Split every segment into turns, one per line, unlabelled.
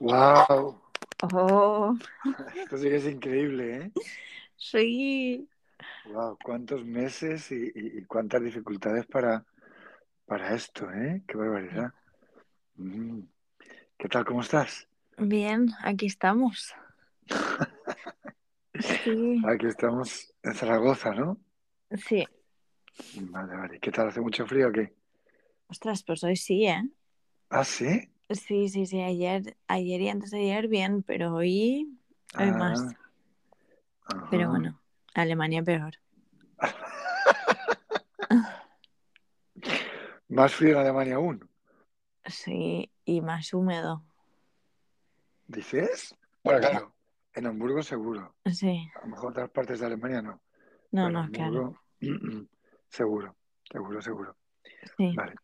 ¡Wow!
Oh,
Esto sí que es increíble, ¿eh?
sí.
¡Wow! ¿Cuántos meses y, y- y cuántas dificultades para, para esto, ¿eh? ¡Qué barbaridad! Mm. ¿Qué tal? ¿Cómo estás?
Bien, aquí estamos. Sí,
Aquí estamos en Zaragoza, ¿no?
sí.
Vale, vale. ¿Qué tal? ¿Hace mucho frío o qué?
Ostras, pues hoy sí, ¿eh?
¿Ah, sí?
Sí, sí, sí. Ayer, ayer y antes de ayer bien, pero hoy, hoy más.
Ah, ajá.
Pero bueno, Alemania peor.
Más frío en Alemania aún,
Sí, y más húmedo.
¿dices? Bueno, claro, en Hamburgo seguro.
Sí.
A lo mejor otras partes de Alemania no.
No, no,
en
claro.
Hamburgo, seguro, seguro, seguro.
Sí.
Vale.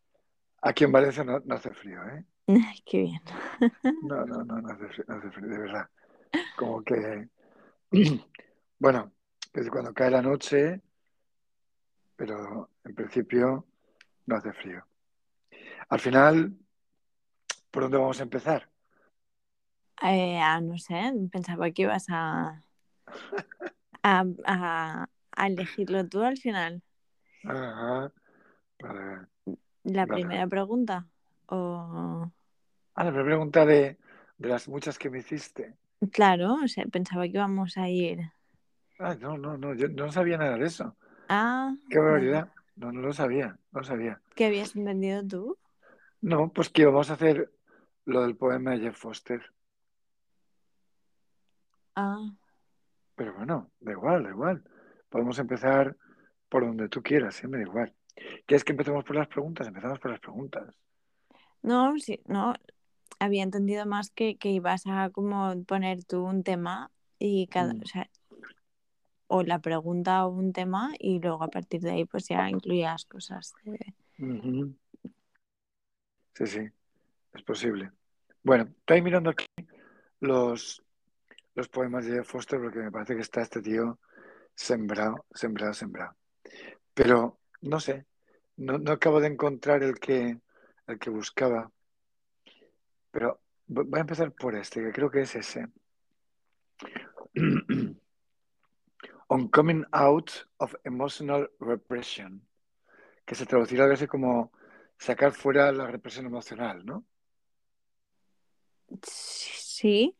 Aquí en Valencia no, no hace frío, ¿eh?
Ay, qué bien.
No, no, no, no hace frío, no hace frío, de verdad. Como que, bueno, es cuando cae la noche, pero en principio no hace frío. Al final, ¿por dónde vamos a empezar?
Eh, ah, no sé, pensaba que ibas a, a, a, a elegirlo tú al final.
Ajá. Vale.
La
Vale.
primera pregunta. O...
Ah, la primera pregunta de, de las muchas que me hiciste.
Claro, o sea, pensaba que íbamos a ir.
Ah, no, no, no, yo no sabía nada de eso.
Ah,
Qué barbaridad. No, no lo sabía, no lo sabía.
¿Qué habías entendido tú?
No, pues que vamos a hacer lo del poema de Jeff Foster.
Ah,
Pero bueno, da igual, da igual. Podemos empezar por donde tú quieras, ¿eh? me da igual. ¿Quieres que empecemos por las preguntas? Empezamos por las preguntas.
no, sí, no. Había entendido más que, que ibas a como poner tú un tema y cada,
Mm.
o sea, o la pregunta o un tema y luego a partir de ahí pues ya incluías cosas. de-.
Sí, sí, es posible. Bueno, estoy mirando aquí los, los poemas de Foster porque me parece que está este tío sembrado, sembrado, sembrado. Pero no sé, no, no acabo de encontrar el que, el que buscaba. Pero vo- voy a empezar por este, que creo que es ese. On coming out of emotional repression, que se traducirá algo así como sacar fuera la represión emocional, ¿no?
Sí.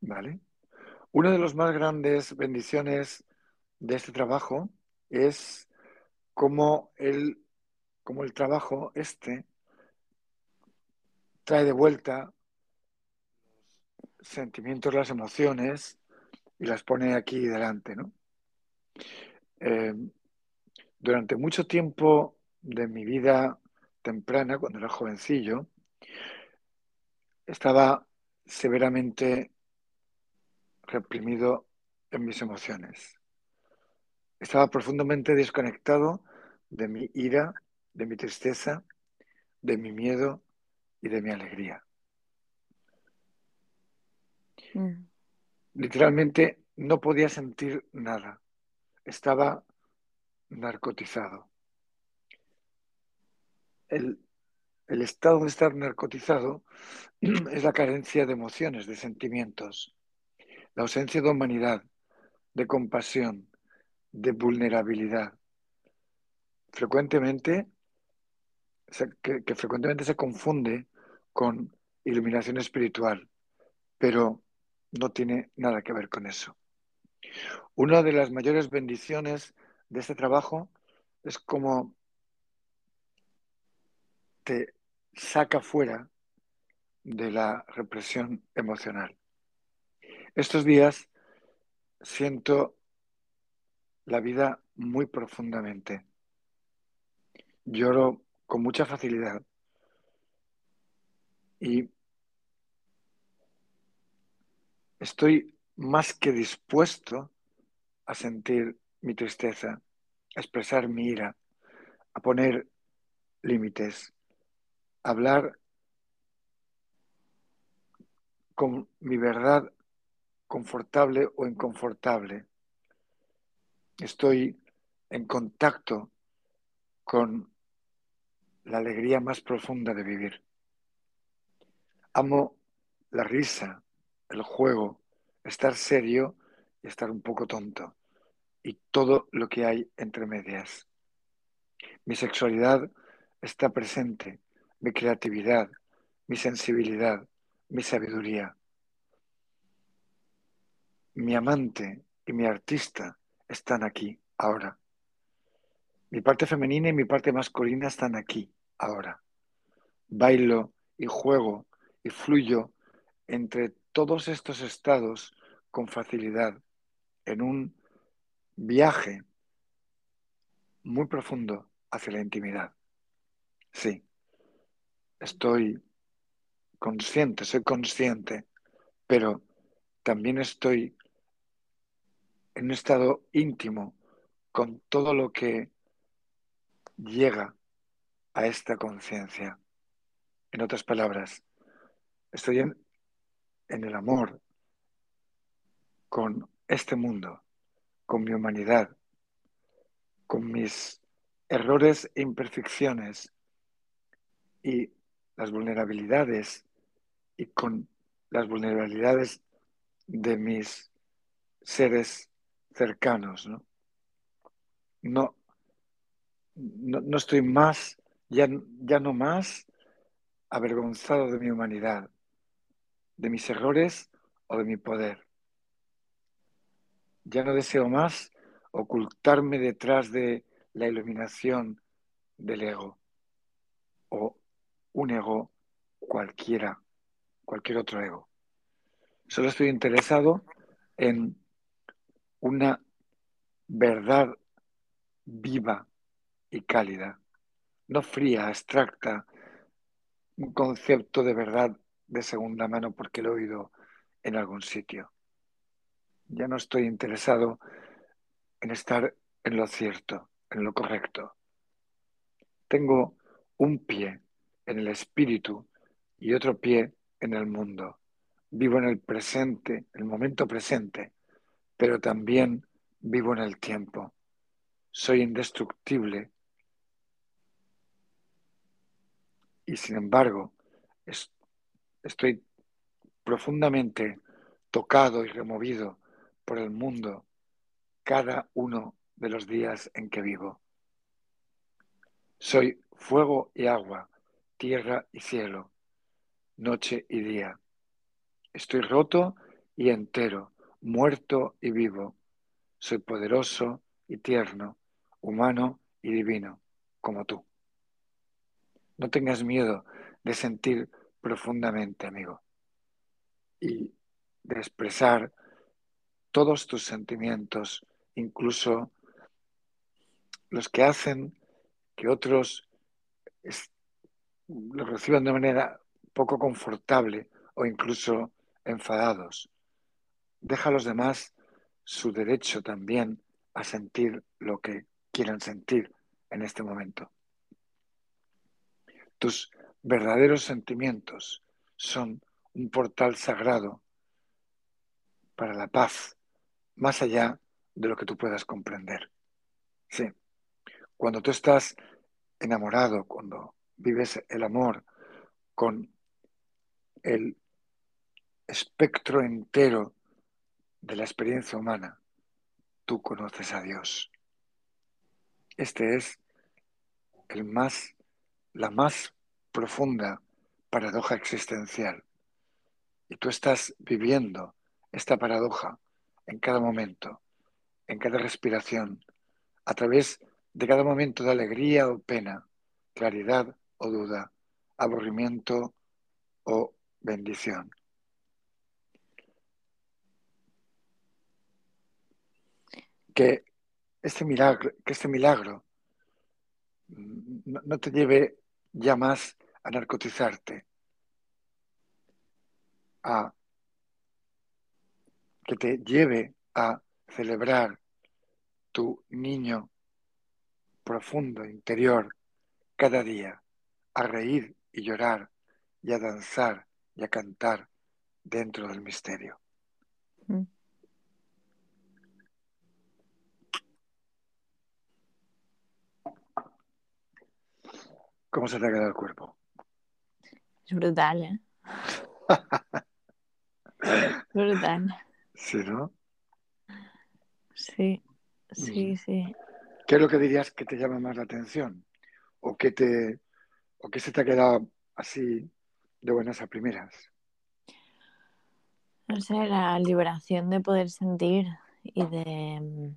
Vale. Una de las más grandes bendiciones de este trabajo es cómo el, cómo el trabajo este trae de vuelta sentimientos, las emociones y las pone aquí delante, ¿no? Eh, durante mucho tiempo de mi vida temprana, cuando era jovencillo, estaba severamente reprimido en mis emociones. Estaba profundamente desconectado de mi ira, de mi tristeza, de mi miedo y de mi alegría.
Mm.
Literalmente no podía sentir nada. Estaba narcotizado. El, el estado de estar narcotizado es la carencia de emociones, de sentimientos, la ausencia de humanidad, de compasión, de vulnerabilidad. Frecuentemente, que, que frecuentemente se confunde con iluminación espiritual, pero no tiene nada que ver con eso. Una de las mayores bendiciones de este trabajo es como te saca fuera de la represión emocional. Estos días siento la vida muy profundamente. Lloro con mucha facilidad y estoy más que dispuesto a sentir mi tristeza, a expresar mi ira, a poner límites, a hablar con mi verdad confortable o inconfortable. Estoy en contacto con la alegría más profunda de vivir. Amo la risa, el juego, estar serio y estar un poco tonto. Y todo lo que hay entre medias. Mi sexualidad está presente, mi creatividad, mi sensibilidad, mi sabiduría. Mi amante y mi artista están aquí, ahora. Mi parte femenina y mi parte masculina están aquí, ahora. Bailo y juego y fluyo entre todos estos estados con facilidad en un viaje muy profundo hacia la intimidad. Sí, estoy consciente, soy consciente, pero también estoy en un estado íntimo con todo lo que llega a esta conciencia. En otras palabras, estoy en, en, el amor con este mundo, con mi humanidad, con mis errores e imperfecciones y las vulnerabilidades y con las vulnerabilidades de mis seres cercanos, ¿no? No, no, no estoy más, ya, ya no más avergonzado de mi humanidad, de mis errores o de mi poder. Ya no deseo más ocultarme detrás de la iluminación del ego o un ego cualquiera, cualquier otro ego. Solo estoy interesado en una verdad viva y cálida, no fría, abstracta, un concepto de verdad de segunda mano porque lo he oído en algún sitio. Ya no estoy interesado en estar en lo cierto, en lo correcto. Tengo un pie en el espíritu y otro pie en el mundo. Vivo en el presente, el momento presente, pero también vivo en el tiempo. Soy indestructible y sin embargo es, estoy profundamente tocado y removido por el mundo cada uno de los días en que vivo. Soy fuego y agua, tierra y cielo, noche y día. Estoy roto y entero, muerto y vivo. Soy poderoso y tierno, humano y divino, como tú. No tengas miedo de sentir profundamente, amigo, y de expresar todos tus sentimientos, incluso los que hacen que otros los reciban de manera poco confortable o incluso enfadados. Deja a los demás su derecho también a sentir lo que quieran sentir en este momento. Tus verdaderos sentimientos son un portal sagrado para la paz, más allá de lo que tú puedas comprender. Sí, cuando tú estás enamorado, cuando vives el amor con el espectro entero de la experiencia humana, tú conoces a Dios. Este es el más la más profunda paradoja existencial. Y tú estás viviendo esta paradoja en cada momento, en cada respiración, a través de cada momento de alegría o pena, claridad o duda, aburrimiento o bendición. Que este milagro, que este milagro no te lleve ya más a narcotizarte, a que te lleve a celebrar tu niño profundo, interior, cada día, a reír y llorar y a danzar y a cantar dentro del misterio. Mm. ¿Cómo se te ha quedado el cuerpo?
Es brutal, ¿eh? Brutal.
Sí, ¿no?
Sí, sí, sí.
¿Qué es lo que dirías que te llama más la atención? ¿O qué te, o qué se te ha quedado así de buenas a primeras?
No sé, la liberación de poder sentir y de.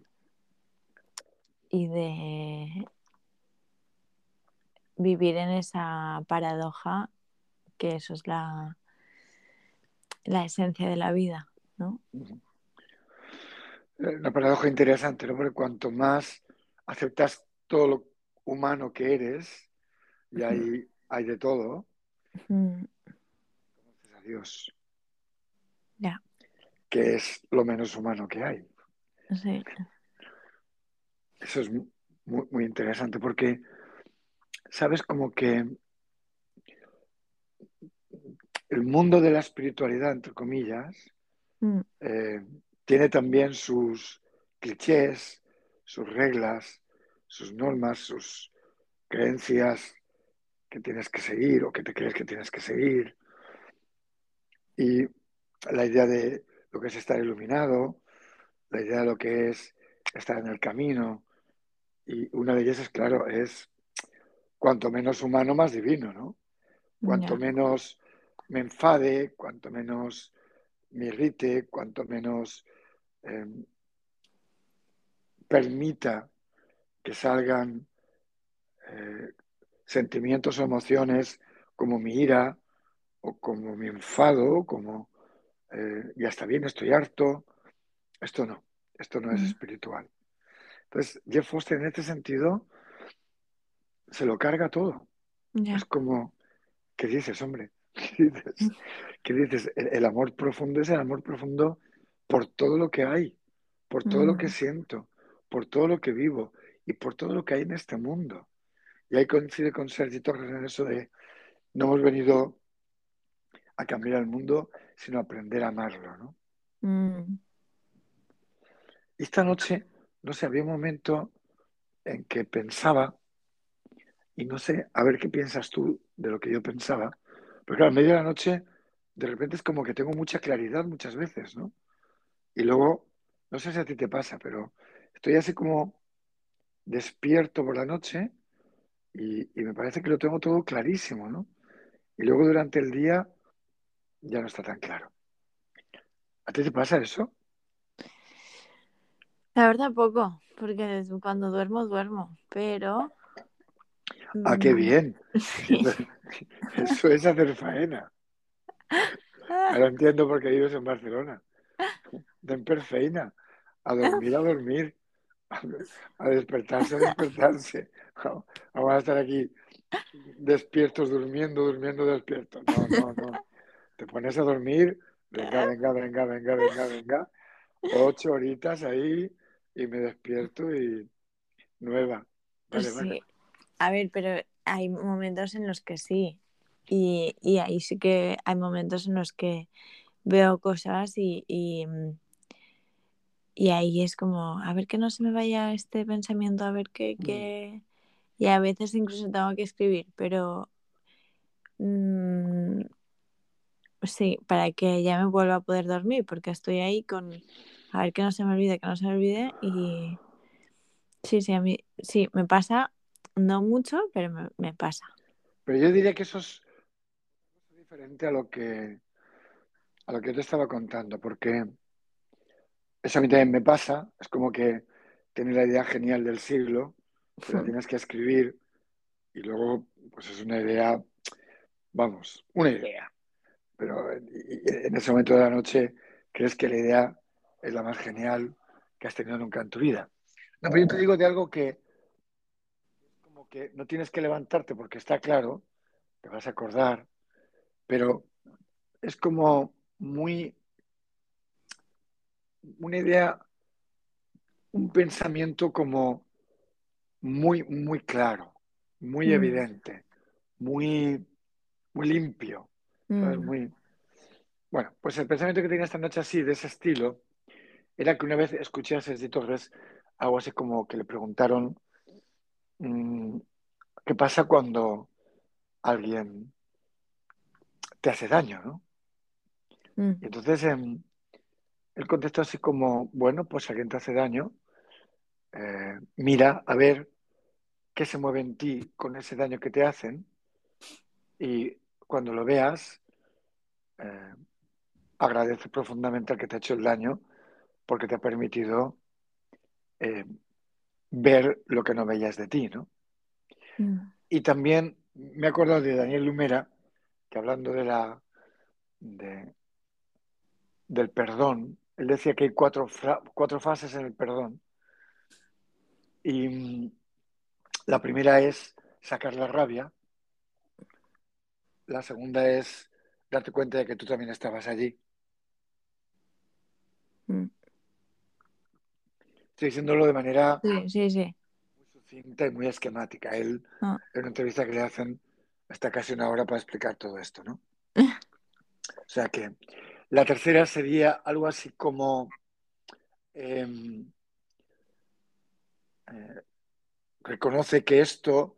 y de vivir en esa paradoja, que eso es la, la esencia de la vida, ¿no?
Eh, Una paradoja interesante, ¿no? Porque cuanto más aceptas todo lo humano que eres, y hay, hay de todo, conoces a Dios,
Ya,
que es lo menos humano que hay.
sí.
Eso es mu- muy, muy interesante porque, sabes, como que el mundo de la espiritualidad, entre comillas,
Mm,
eh, tiene también sus clichés, sus reglas, sus normas, sus creencias que tienes que seguir o que te crees que tienes que seguir. Y la idea de lo que es estar iluminado, la idea de lo que es estar en el camino. Y una de ellas es, claro, es cuanto menos humano, más divino, ¿no? Cuanto menos me enfade, cuanto menos me irrite, cuanto menos eh, permita que salgan eh, sentimientos o emociones como mi ira o como mi enfado, como eh, ya está bien, estoy harto. Esto no, esto no es
mm,
espiritual. Entonces, Jeff Foster en este sentido se lo carga todo. Es como, ¿qué dices, hombre? ¿Qué dices? ¿Qué dices? El, el amor profundo es el amor profundo por todo lo que hay, por todo lo que
mm,
siento, por todo lo que vivo y por todo lo que hay en este mundo. Y ahí coincide con Sergi Torres en eso de no hemos venido a cambiar el mundo, sino a aprender a amarlo, ¿no?
mm,
esta noche, no sé, había un momento en que pensaba, y no sé, a ver qué piensas tú de lo que yo pensaba, pero claro, a medio de la noche, de repente es como que tengo mucha claridad muchas veces, ¿no? Y luego, no sé si a ti te pasa, pero estoy así como despierto por la noche y, y me parece que lo tengo todo clarísimo, ¿no? Y luego durante el día ya no está tan claro. ¿A ti te pasa eso?
La verdad, poco, porque cuando duermo, duermo, pero.
Ah, qué
mm,
bien.
sí.
Eso es hacer faena. Ahora entiendo por qué vives en Barcelona. Den per feina. A dormir, a dormir. A despertarse, a despertarse. Vamos a estar aquí despiertos, durmiendo, durmiendo, despiertos. No, no, no. Te pones a dormir. Venga, venga, venga, venga, venga, venga. Ocho horitas ahí y me despierto y nueva. Vale, vale.
A ver, pero hay momentos en los que sí. Y, y ahí sí que hay momentos en los que veo cosas y, y, y ahí es como, a ver que no se me vaya este pensamiento, a ver qué,
Mm.
qué... Y a veces incluso tengo que escribir, pero mm, sí, para que ya me vuelva a poder dormir, porque estoy ahí con, a ver que no se me olvide, que no se me olvide. Y sí, sí, a mí sí, me pasa, no mucho, pero me, me pasa.
Pero yo diría que eso es diferente a lo que, a lo que te estaba contando, porque eso a mí también me pasa. Es como que tienes la idea genial del siglo, pero la tienes que escribir y luego, pues es una idea, vamos, una idea. Pero en ese momento de la noche crees que la idea es la más genial que has tenido nunca en tu vida. No, pero yo te digo de algo que que no tienes que levantarte porque está claro, te vas a acordar, pero es como muy una idea, un pensamiento como muy, muy claro, muy
Mm,
evidente, muy, muy limpio,
mm,
Muy... Bueno, pues el pensamiento que tenía esta noche así, de ese estilo, era que una vez escuché a Sergi Torres algo así como que le preguntaron qué pasa cuando alguien te hace daño, ¿no?
mm,
entonces em, él contestó así como, bueno, pues si alguien te hace daño, eh, mira a ver qué se mueve en ti con ese daño que te hacen y cuando lo veas, eh, agradece profundamente al que te ha hecho el daño porque te ha permitido eh, ver lo que no veías de ti, ¿no?
mm,
Y también me he acordado de Daniel Lumera, que hablando de la, de- del perdón, él decía que hay cuatro, cuatro fases en el perdón. Y mm, la primera es sacar la rabia, la segunda es darte cuenta de que tú también estabas allí.
mm.
Estoy diciéndolo de manera
Sí, sí, sí.
muy sucinta y muy esquemática. Él,
Ah,
en una entrevista que le hacen, está casi una hora para explicar todo esto, ¿no? O sea que la tercera sería algo así como em, eh, reconoce que esto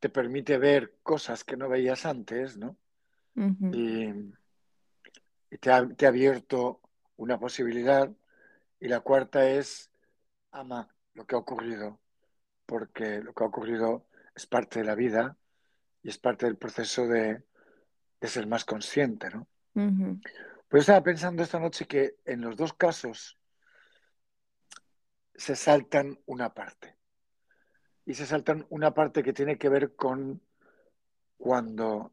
te permite ver cosas que no veías antes, ¿no? Y, y te ha, te ha abierto una posibilidad. Y la cuarta es ama lo que ha ocurrido, porque lo que ha ocurrido es parte de la vida y es parte del proceso de, de ser más consciente, ¿no? Pues estaba pensando esta noche que en los dos casos se saltan una parte. Y se saltan una parte que tiene que ver con cuando...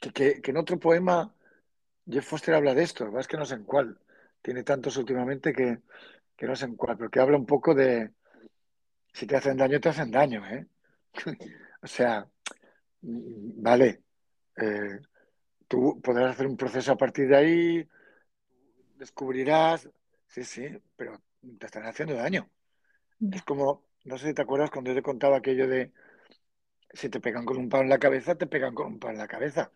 Que, que- que en otro poema Jeff Foster habla de esto, es que no sé en cuál. Tiene tantos últimamente que, que no sé en cuál, pero que habla un poco de si te hacen daño, te hacen daño, ¿eh? O sea, mm, vale, eh, tú podrás hacer un proceso a partir de ahí, descubrirás, sí, sí, pero te están haciendo daño. Es
Ya,
como, no sé si te acuerdas cuando yo te contaba aquello de si te pegan con un palo en la cabeza, te pegan con un palo en la cabeza.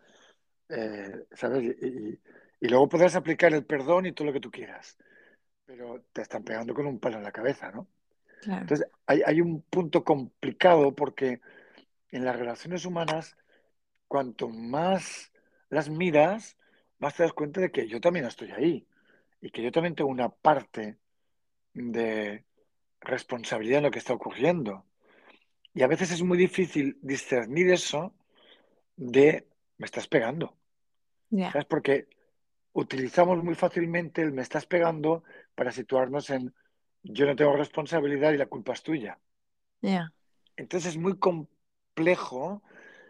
Eh, ¿sabes? Y, y- y luego podrás aplicar el perdón y todo lo que tú quieras, pero te están pegando con un palo en la cabeza, ¿no?
claro.
Entonces, hay, hay un punto complicado porque en las relaciones humanas, cuanto más las miras, más te das cuenta de que yo también estoy ahí y que yo también tengo una parte de responsabilidad en lo que está ocurriendo. Y a veces es muy difícil discernir eso de me estás pegando,
Ya,
¿sabes? Porque utilizamos muy fácilmente el me estás pegando para situarnos en yo no tengo responsabilidad y la culpa es tuya.
ya,
Entonces es muy complejo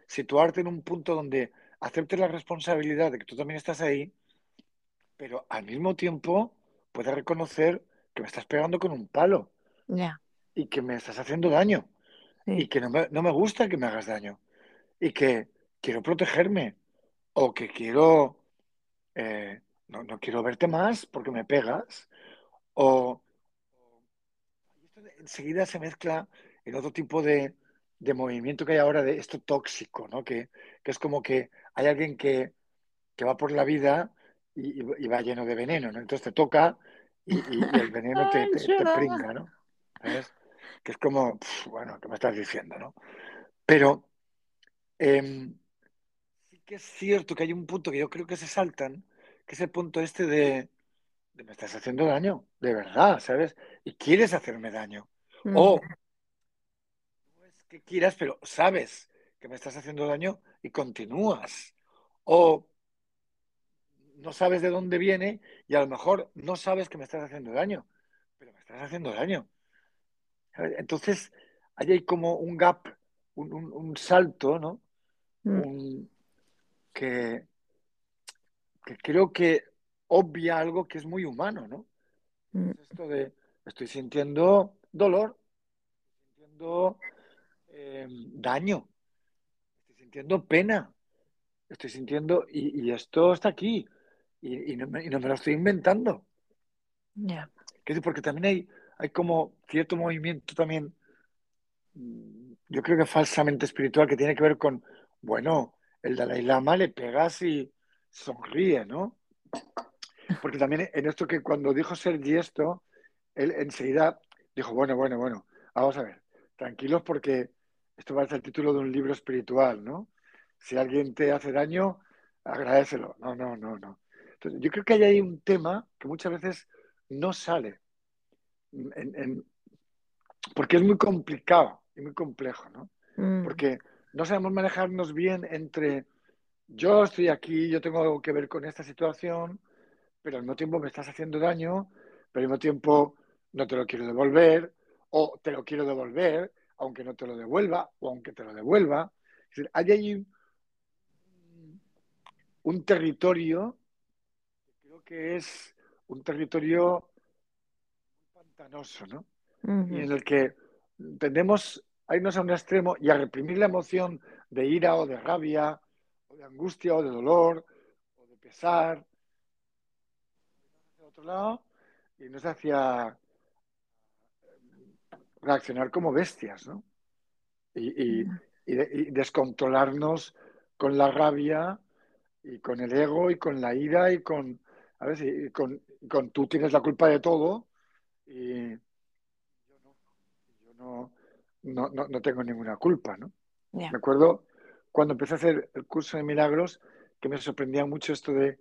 situarte en un punto donde aceptes la responsabilidad de que tú también estás ahí, pero al mismo tiempo puedes reconocer que me estás pegando con un palo
ya,
y que me estás haciendo daño y que no me, no me gusta que me hagas daño y que quiero protegerme o que quiero, eh, no, no quiero verte más porque me pegas o enseguida se mezcla en otro tipo de, de movimiento que hay ahora de esto tóxico, ¿no? Que, que es como que hay alguien que, que va por la vida y, va lleno de veneno, ¿no? Entonces te toca y, y- y el veneno te, te, pringa, ¿no? ¿Sabes? Que es como, bueno, ¿qué me estás diciendo, no? Pero em, sí que es cierto que hay un punto que yo creo que se saltan, que es el punto este de me estás haciendo daño, de verdad, ¿sabes? Y quieres hacerme daño. O no es que quieras, pero sabes que me estás haciendo daño y continúas. O no sabes de dónde viene y a lo mejor no sabes que me estás haciendo daño, pero me estás haciendo daño. ¿sabes? Entonces, ahí hay como un gap, un, un- un salto, ¿no?
mm,
Un- que, que creo que obvia algo que es muy humano, ¿no?
mm,
Es esto de, estoy sintiendo dolor, estoy sintiendo eh, daño, estoy sintiendo pena, estoy sintiendo, y, y esto está aquí, y, y no me, y no me lo estoy inventando.
Ya,
es porque también hay, hay como cierto movimiento también, mm, yo creo que falsamente espiritual, que tiene que ver con, bueno, el Dalai Lama le pegas y sonríe, ¿no? Porque también en esto que cuando dijo Sergi esto, él enseguida dijo, bueno, bueno, bueno, vamos a ver, tranquilos porque esto va a ser el título de un libro espiritual, ¿no? Si alguien te hace daño, agradecelo. No, no, no, no. Entonces, yo creo que hay ahí un tema que muchas veces no sale, en- en- porque es muy complicado y muy complejo, ¿no?
Mm,
Porque no sabemos manejarnos bien entre yo estoy aquí, yo tengo algo que ver con esta situación, pero al mismo tiempo me estás haciendo daño, pero al mismo tiempo no te lo quiero devolver, o te lo quiero devolver, aunque no te lo devuelva, o aunque te lo devuelva. Es decir, hay ahí un, un territorio, que creo que es un territorio pantanoso, ¿no? y en el que tendemos a irnos a un extremo y a reprimir la emoción de ira o de rabia, o de angustia o de dolor, o de pesar, otro lado, y nos hacia reaccionar como bestias, ¿no? Y, y- y de- y descontrolarnos con la rabia y con el ego y con la ira y con, a ver, con, con tú tienes la culpa de todo y yo no, yo no, no, no, no tengo ninguna culpa, ¿no? Me acuerdo cuando empecé a hacer el curso de milagros que me sorprendía mucho esto de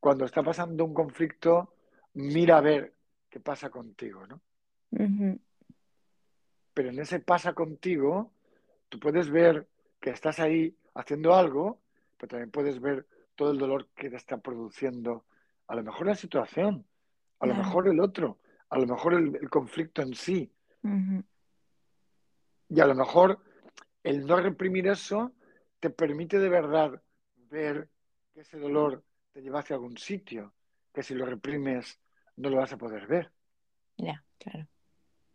cuando está pasando un conflicto, mira a ver qué pasa contigo, ¿no? Pero en ese pasa contigo, tú puedes ver que estás ahí haciendo algo, pero también puedes ver todo el dolor que te está produciendo, a lo mejor la situación, a lo mejor el otro, a lo mejor el, el conflicto en sí, y a lo mejor el no reprimir eso te permite de verdad ver que ese dolor te lleva hacia algún sitio, que si lo reprimes no lo vas a poder ver.
Ya, claro.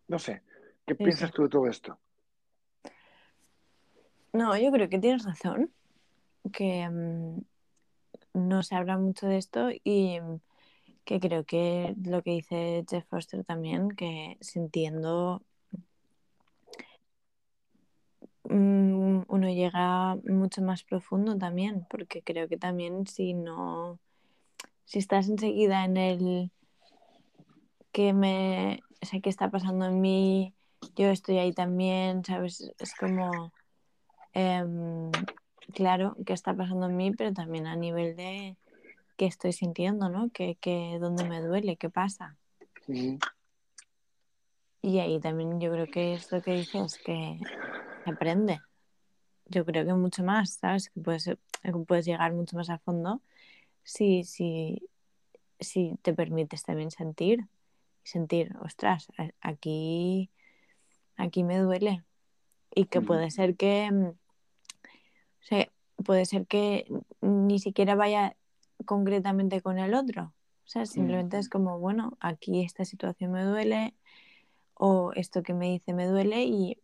No sé, ¿qué
Sí,
piensas
sí.
tú de todo esto?
No, yo creo que tienes razón, que mm, no se habla mucho de esto y mm, que creo que lo que dice Jeff Foster también, que sintiendo mm, uno llega mucho más profundo también, porque creo que también si no, si estás enseguida en el que me, o sea, qué está pasando en mí, yo estoy ahí también, ¿sabes? Es como, em, claro, qué está pasando en mí, pero también a nivel de qué estoy sintiendo, ¿no? Que, que dónde me duele, qué pasa.
Mm,
Y ahí también yo creo que es lo que dices, que se aprende. Yo creo que mucho más, ¿sabes? Que puedes, puedes llegar mucho más a fondo si, si, si te permites también sentir. Sentir, ostras, aquí, aquí me duele. Y que
mm,
puede ser que, mm, o sea, puede ser que ni siquiera vaya concretamente con el otro. O sea, simplemente es como, bueno, aquí esta situación me duele o esto que me dice me duele y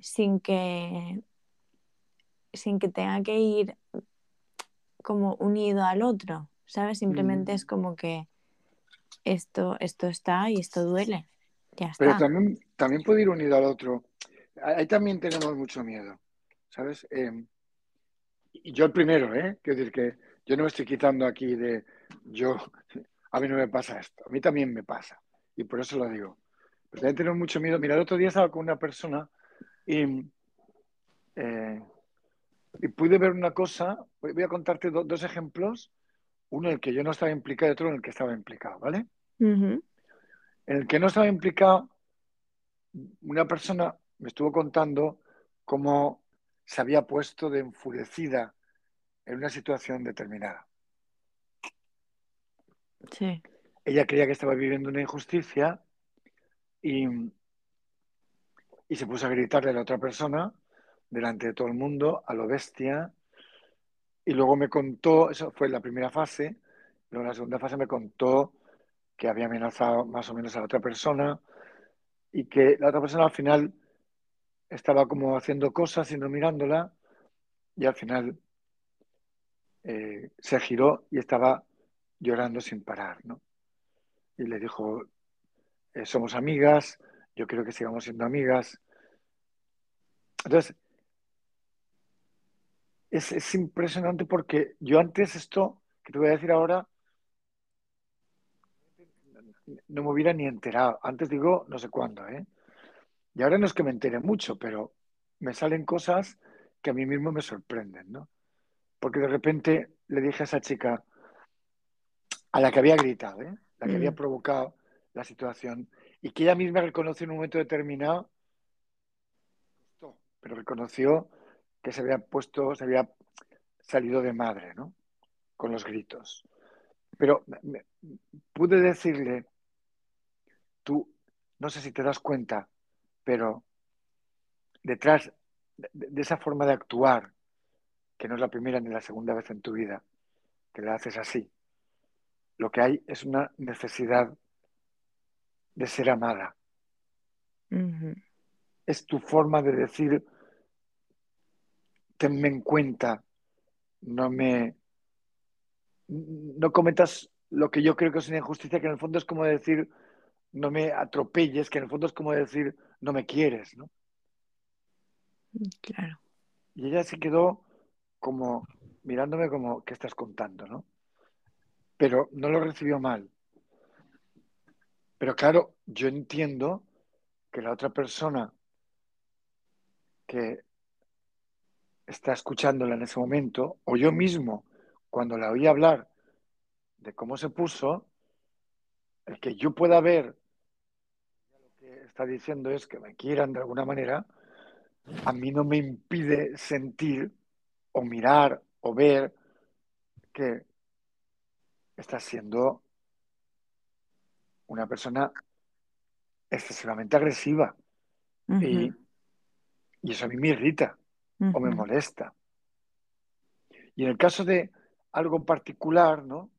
sin que sin que tenga que ir como unido al otro, ¿sabes? Simplemente
mm.
es como que esto, esto está y esto duele. Ya
Pero
está.
también, también puede ir unido al otro. Ahí también tenemos mucho miedo, ¿sabes? Eh, y yo el primero, ¿eh? Quiero decir que yo no me estoy quitando aquí de yo, a mí no me pasa esto, a mí también me pasa. Y por eso lo digo. Pero también tenemos mucho miedo. Mira, el otro día estaba con una persona y, eh, y pude ver una cosa. Voy voy a contarte do- dos ejemplos. Uno en el que yo no estaba implicado y otro en el que estaba implicado, ¿vale? En el que no estaba implicado, una persona me estuvo contando cómo se había puesto de enfurecida en una situación determinada.
Sí.
Ella creía que estaba viviendo una injusticia y, y se puso a gritarle a la otra persona delante de todo el mundo, a lo bestia. Y luego me contó, eso fue la primera fase, luego en la segunda fase me contó que había amenazado más o menos a la otra persona y que la otra persona al final estaba como haciendo cosas y no mirándola y al final eh, se giró y estaba llorando sin parar, ¿no? Y le dijo, eh, somos amigas, yo creo que sigamos siendo amigas. Entonces, es, es impresionante porque yo antes esto que te voy a decir ahora no me hubiera ni enterado. Antes digo no sé cuándo, ¿eh? Y ahora no es que me entere mucho, pero me salen cosas que a mí mismo me sorprenden, ¿no? Porque de repente le dije a esa chica, a la que había gritado, ¿eh? la que había
Mm.
provocado la situación y que ella misma reconoció en un momento determinado, pero reconoció que se había puesto, se había salido de madre, ¿no? Con los gritos. Pero me- pude decirle, tú, no sé si te das cuenta, pero detrás de, de esa forma de actuar, que no es la primera ni la segunda vez en tu vida, que la haces así, lo que hay es una necesidad de ser amada. Es tu forma de decir, tenme en cuenta, no me... No cometas lo que yo creo que es una injusticia, que en el fondo es como decir, no me atropelles, que en el fondo es como decir, no me quieres, ¿no?
Claro.
Y ella se quedó como mirándome como, ¿qué estás contando, no? Pero no lo recibió mal. Pero claro, yo entiendo que la otra persona que está escuchándola en ese momento, o yo mismo, cuando la oí hablar de cómo se puso, el que yo pueda ver lo que está diciendo es que me quieran de alguna manera, a mí no me impide sentir o mirar o ver que está siendo una persona excesivamente agresiva. Y, y eso a mí me irrita o me molesta. Y en el caso de algo particular, ¿no?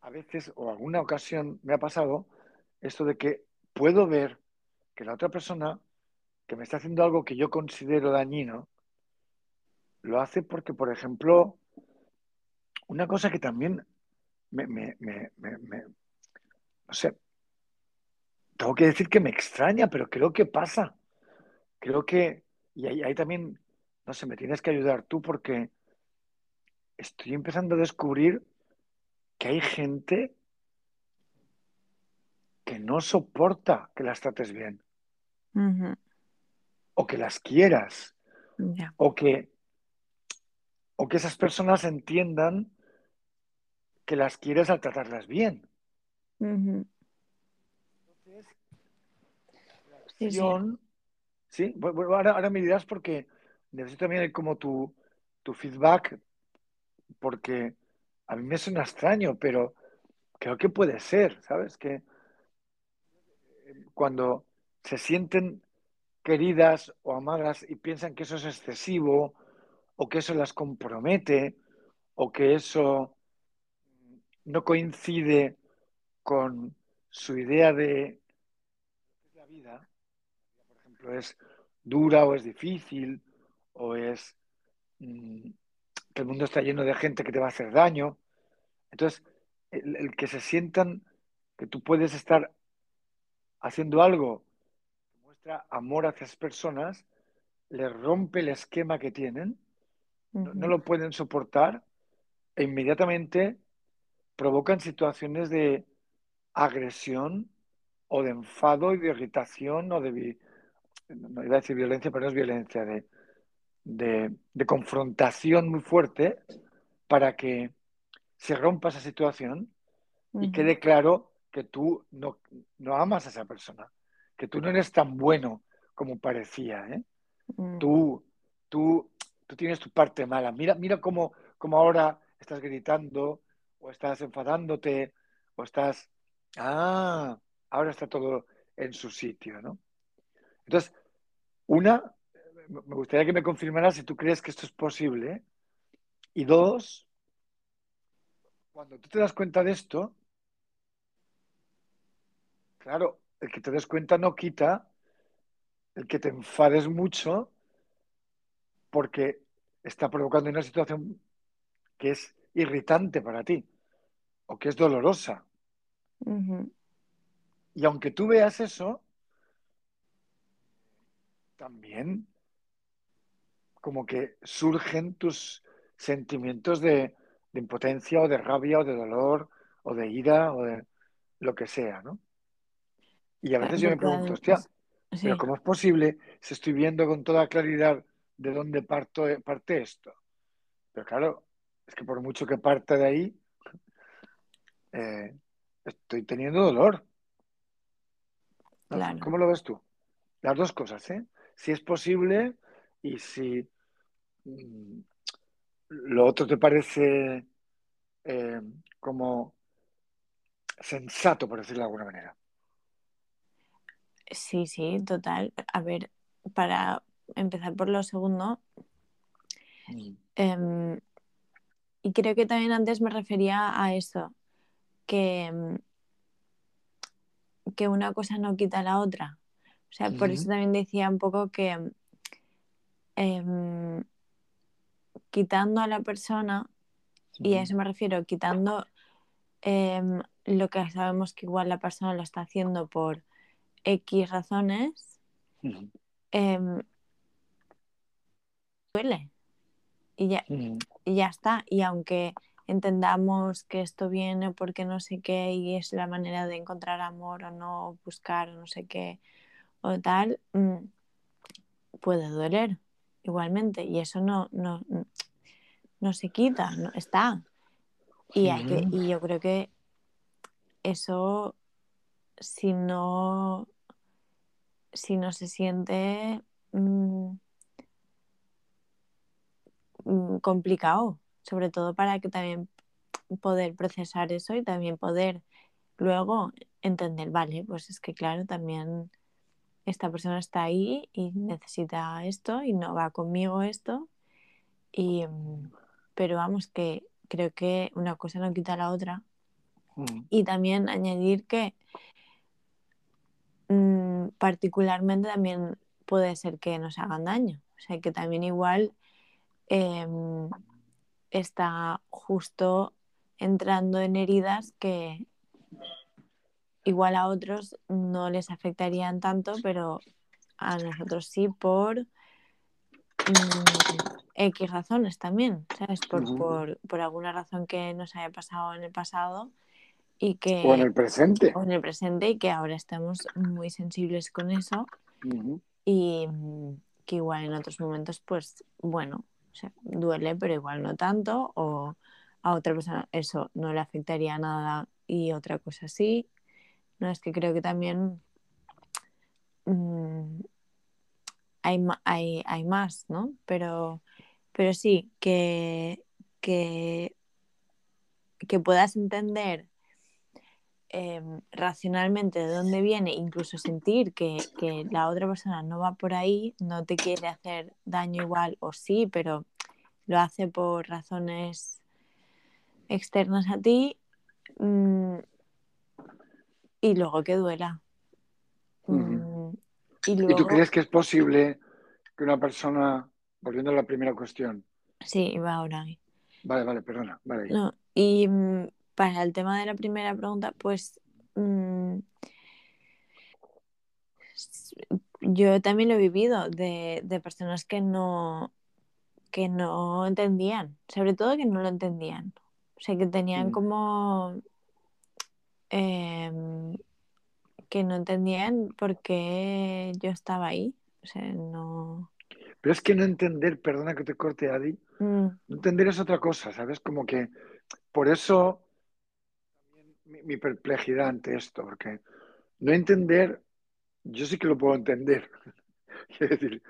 A veces o alguna ocasión me ha pasado esto de que puedo ver que la otra persona que me está haciendo algo que yo considero dañino, lo hace porque, por ejemplo, una cosa que también me, me, me, me, me no sé, tengo que decir que me extraña, pero creo que pasa. Creo que, y ahí, ahí también, no sé, me tienes que ayudar tú porque estoy empezando a descubrir que hay gente que no soporta que las trates bien. O que las quieras. O que, o que esas personas entiendan que las quieres al tratarlas bien. Entonces, la acción, ¿sí? Bueno, ahora, ahora me dirás porque necesito también como tu, tu feedback, porque a mí me suena extraño, pero creo que puede ser, ¿sabes? Que cuando se sienten queridas o amadas y piensan que eso es excesivo o que eso las compromete o que eso no coincide con su idea de la vida, ejemplo, es dura o es difícil o es mm, que el mundo está lleno de gente que te va a hacer daño. Entonces, el, el que se sientan que tú puedes estar haciendo algo que muestra amor hacia esas personas, les rompe el esquema que tienen, no, no lo pueden soportar e inmediatamente provocan situaciones de agresión o de enfado y de irritación o de, no iba a decir violencia, pero no es violencia, de, de, de confrontación muy fuerte para que se rompa esa situación y quede claro que tú no, no amas a esa persona, que tú no eres tan bueno como parecía, ¿eh? Tú, tú, tú tienes tu parte mala. Mira, mira cómo, cómo ahora estás gritando o estás enfadándote o estás... Ah, ahora está todo en su sitio, ¿no? Entonces, una, me gustaría que me confirmaras si tú crees que esto es posible. Y dos, cuando tú te das cuenta de esto, claro, el que te des cuenta no quita el que te enfades mucho porque está provocando una situación que es irritante para ti o que es dolorosa. Y aunque tú veas eso, también como que surgen tus sentimientos de, de impotencia o de rabia o de dolor o de ira o de lo que sea, ¿no? Y a veces yo me pregunto, hostia, pero. ¿cómo es posible si estoy viendo con toda claridad de dónde parto, parte esto? Pero claro, es que por mucho que parta de ahí, eh, estoy teniendo dolor.
Claro.
¿Cómo lo ves tú? Las dos cosas, ¿eh? Si es posible y si mm, lo otro te parece eh, como sensato, por decirlo de alguna manera.
Sí, sí, total. A ver, para empezar por lo segundo,
Mm.
em, y creo que también antes me refería a eso, que, que una cosa no quita la otra. O sea, por eso también decía un poco que em, quitando a la persona, y a eso me refiero, quitando em, lo que sabemos que igual la persona lo está haciendo por X razones, em, duele. Y ya, y ya está. Y aunque entendamos que esto viene porque no sé qué y es la manera de encontrar amor o no, buscar o no sé qué o tal, mm, puede doler igualmente. Y eso no, no, no se quita, no, está. Y, hay que, y yo creo que eso, si no, si no se siente mm, mm, complicado, sobre todo para que también poder procesar eso y también poder luego entender, vale, pues es que claro, también esta persona está ahí y necesita esto y no va conmigo esto. Y, mm, pero vamos, que creo que una cosa no quita la otra.
Ujú.
Y también añadir que mm, particularmente también puede ser que nos hagan daño. O sea, que también igual em, está justo entrando en heridas que igual a otros no les afectarían tanto, pero a nosotros sí por mm, X razones también, ¿sabes? Por,
Ujú.
por, por alguna razón que nos haya pasado en el pasado y
O en
que
el presente.
o en el presente y que ahora estamos muy sensibles con eso y mm, que igual en otros momentos pues bueno, o sea, duele pero igual no tanto o a otra persona eso no le afectaría nada y otra cosa sí. No, es que creo que también mm, hay, hay, hay más, ¿no? Pero, pero sí, que, que, que puedas entender em, racionalmente de dónde viene, incluso sentir que, que la otra persona no va por ahí, no te quiere hacer daño igual o sí, pero lo hace por razones externas a ti mm, y luego que duela. Mm, y
¿Y tú crees que es posible que una persona, volviendo a la primera cuestión,
sí, va ahora.
vale, vale, perdona, vale, ahí.
No, y mm, para el tema de la primera pregunta, pues mm, yo también lo he vivido de, de personas que no, que no entendían, sobre todo que no lo entendían. O sea, que tenían como em, que no entendían por qué yo estaba ahí. O sea, no.
Pero es que no entender, perdona que te corte, Adi,
Mm,
no entender es otra cosa, ¿sabes? Como que por eso mi, mi perplejidad ante esto, porque no entender, yo sí que lo puedo entender. Quiero decir,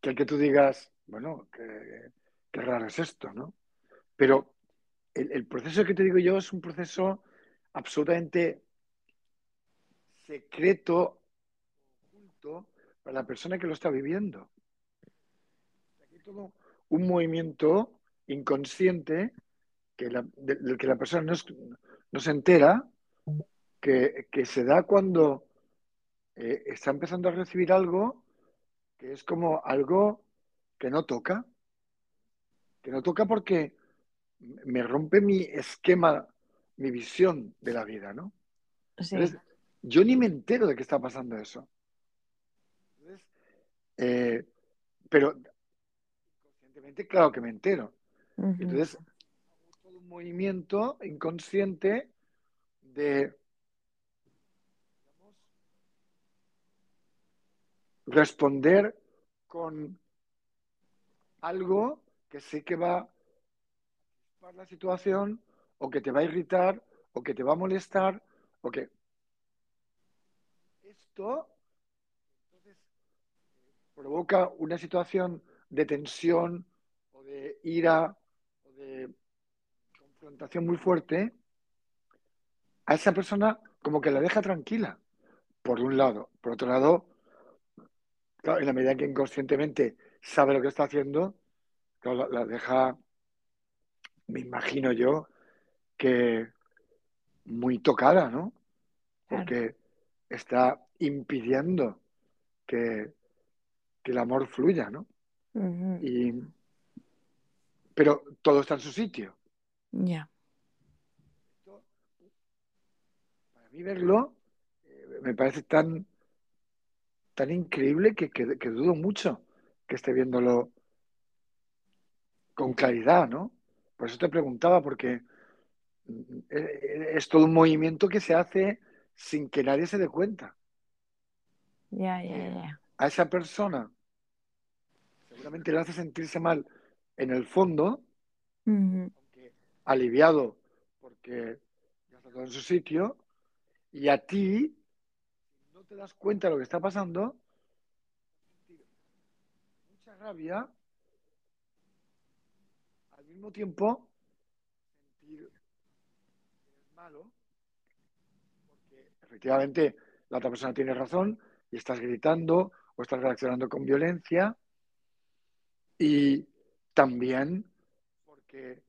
que que tú digas, bueno, qué, qué raro es esto, ¿no? Pero el, el proceso que te digo yo es un proceso absolutamente secreto, oculto, para la persona que lo está viviendo. Hay todo un movimiento inconsciente que la, de- del que la persona no, es- no se entera, que, que se da cuando eh, está empezando a recibir algo que es como algo que no toca, que no toca porque me rompe mi esquema, mi visión de la vida, ¿no?
sí.
Entonces, yo ni me entero de que está pasando eso. Entonces, eh, pero conscientemente, claro que me entero.
Ujú,
Entonces, todo un movimiento inconsciente de digamos, responder con algo que sé que va a la situación o que te va a irritar o que te va a molestar o que esto entonces, provoca una situación de tensión o de ira o de confrontación muy fuerte, a esa persona como que la deja tranquila, por un lado. Por otro lado, en la medida que inconscientemente sabe lo que está haciendo, la deja, me imagino yo, que muy tocada, ¿no?
Claro.
Porque está impidiendo que, que el amor fluya, ¿no? Y, pero todo está en su sitio.
Ya.
Para mí verlo eh, me parece tan, tan increíble que, que- que dudo mucho que esté viéndolo con claridad, ¿no? Por eso te preguntaba, porque es todo un movimiento que se hace sin que nadie se dé cuenta.
Ya, ya,
Eh,
ya.
A esa persona seguramente le hace sentirse mal en el fondo, aliviado porque ya está todo en su sitio, y a ti no te das cuenta de lo que está pasando, mucha rabia, al mismo tiempo malo, porque efectivamente la otra persona tiene razón y estás gritando o estás reaccionando con violencia, y también porque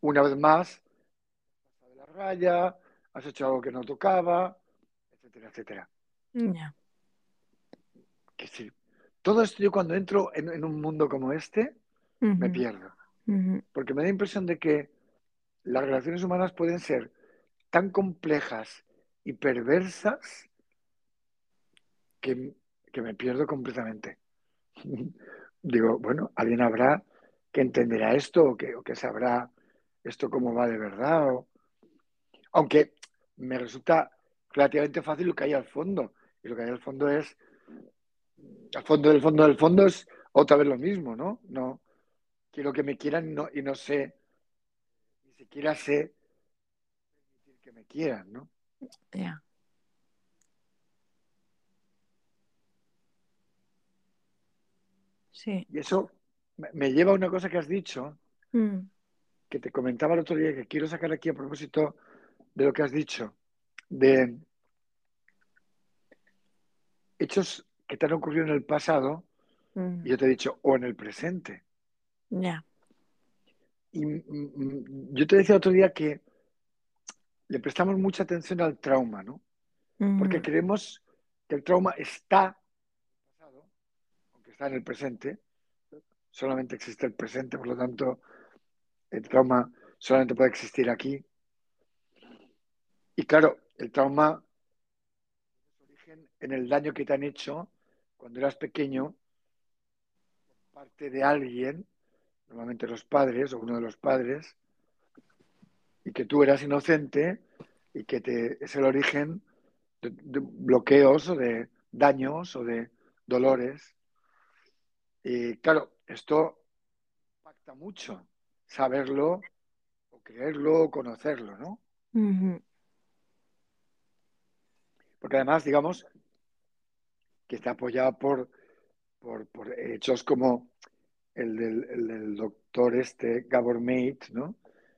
una vez más has pasado de la raya, has hecho algo que no tocaba, etcétera, etcétera.
Ya.
Que sí. Todo esto yo cuando entro en, en un mundo como este, me pierdo. Porque me da la impresión de que las relaciones humanas pueden ser tan complejas y perversas que, que me pierdo completamente. Digo, bueno, alguien habrá que entenderá esto o que, o que sabrá esto cómo va de verdad. o- Aunque me resulta relativamente fácil lo que hay al fondo. Y lo que hay al fondo es, al fondo del fondo del fondo es otra vez lo mismo, ¿no? No quiero que me quieran y no, y no sé, siquiera sé que me quieran, ¿no?
Ya. Sí.
Y eso me- lleva a una cosa que has dicho,
Mm.
que te comentaba el otro día, que quiero sacar aquí a propósito de lo que has dicho, de hechos que te han ocurrido en el pasado, y
Ujú.
yo te he dicho, o en el presente.
Ya.
Y mm, mm, yo te decía otro día que le prestamos mucha atención al trauma, ¿no? Porque creemos que el trauma está pasado, aunque está en el presente, solamente existe el presente, por lo tanto, el trauma solamente puede existir aquí. Y claro, el trauma origen en el daño que te han hecho cuando eras pequeño por parte de alguien, normalmente los padres o uno de los padres, y que tú eras inocente y que te, es el origen de, de bloqueos o de daños o de dolores. Y claro, esto impacta mucho, saberlo o creerlo o conocerlo, ¿no? Porque además, digamos, que está apoyado por, por, por hechos como el del, el del doctor este, Gabor Mate, ¿no?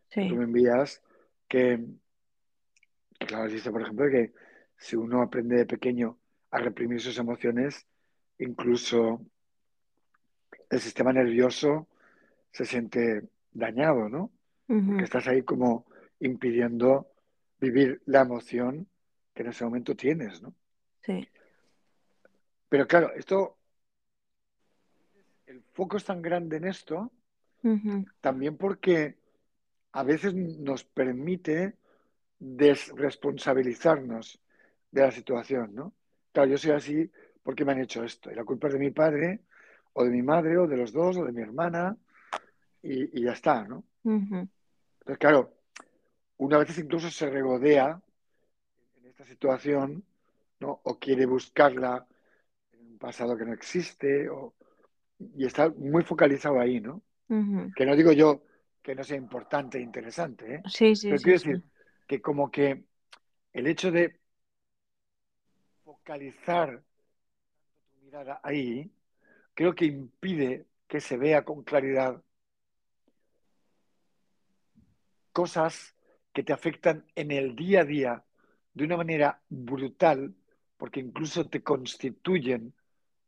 Que tú me envías, que, claro, dice, por ejemplo, que si uno aprende de pequeño a reprimir sus emociones, incluso el sistema nervioso se siente dañado, ¿no? Porque
Ujú.
estás ahí como impidiendo vivir la emoción que en ese momento tienes, ¿no?
Sí.
Pero claro, esto, el foco es tan grande en esto, también porque a veces nos permite desresponsabilizarnos de la situación, ¿no? Claro, yo soy así porque me han hecho esto, y la culpa es de mi padre, o de mi madre, o de los dos, o de mi hermana, y, y ya está, ¿no? Entonces, claro, una vez incluso se regodea en esta situación, ¿no? O quiere buscarla en un pasado que no existe, o, y está muy focalizado ahí, ¿no? Que no digo yo que no sea importante e interesante. ¿eh?
Sí, sí,
Pero
sí.
quiero
sí.
decir que como que el hecho de focalizar tu mirada ahí, creo que impide que se vea con claridad cosas que te afectan en el día a día de una manera brutal, porque incluso te constituyen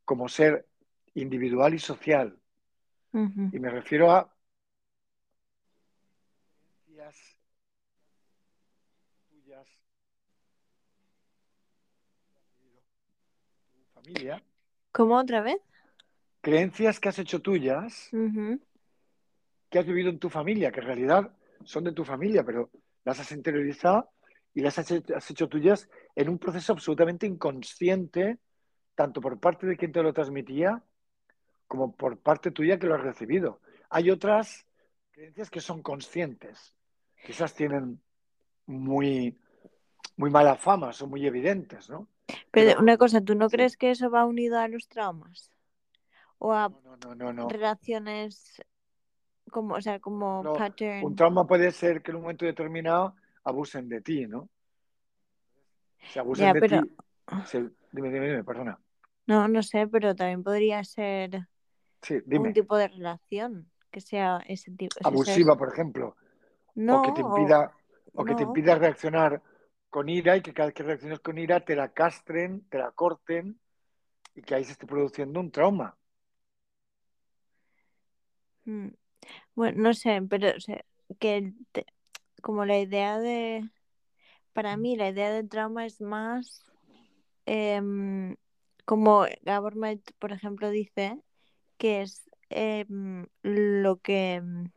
como ser individual y social. Y me refiero a creencias tuyas, tu familia,
¿Cómo otra vez?
creencias que has hecho tuyas, que has vivido en tu familia, que en realidad son de tu familia, pero las has interiorizado y las has hecho, has hecho tuyas en un proceso absolutamente inconsciente, tanto por parte de quien te lo transmitía como por parte tuya que lo has recibido. Hay otras creencias que son conscientes, esas tienen muy, muy mala fama, son muy evidentes, ¿no?
Pero,
Pero-
una cosa, ¿tú no
sí.
crees que eso va unido a los traumas? ¿O a
No,
relaciones como, o sea, como pattern?
Un trauma puede ser que en un momento determinado abusen de ti, ¿no? Si abusan
Ya,
de
pero-
ti, se- dime, dime, dime, perdona.
No, no sé, pero también podría ser
Sí,
un tipo de relación que sea ese tipo.
Abusiva, por ejemplo,
No,
o que te impida, o que te impida reaccionar con ira y que cada vez que reacciones con ira te la castren, te la corten y que ahí se esté produciendo un trauma.
Mm. Bueno, no sé, pero o sea, que te- como la idea de, para mí la idea del trauma es más em, como Gabor Maté, por ejemplo, dice que es em, lo que, em,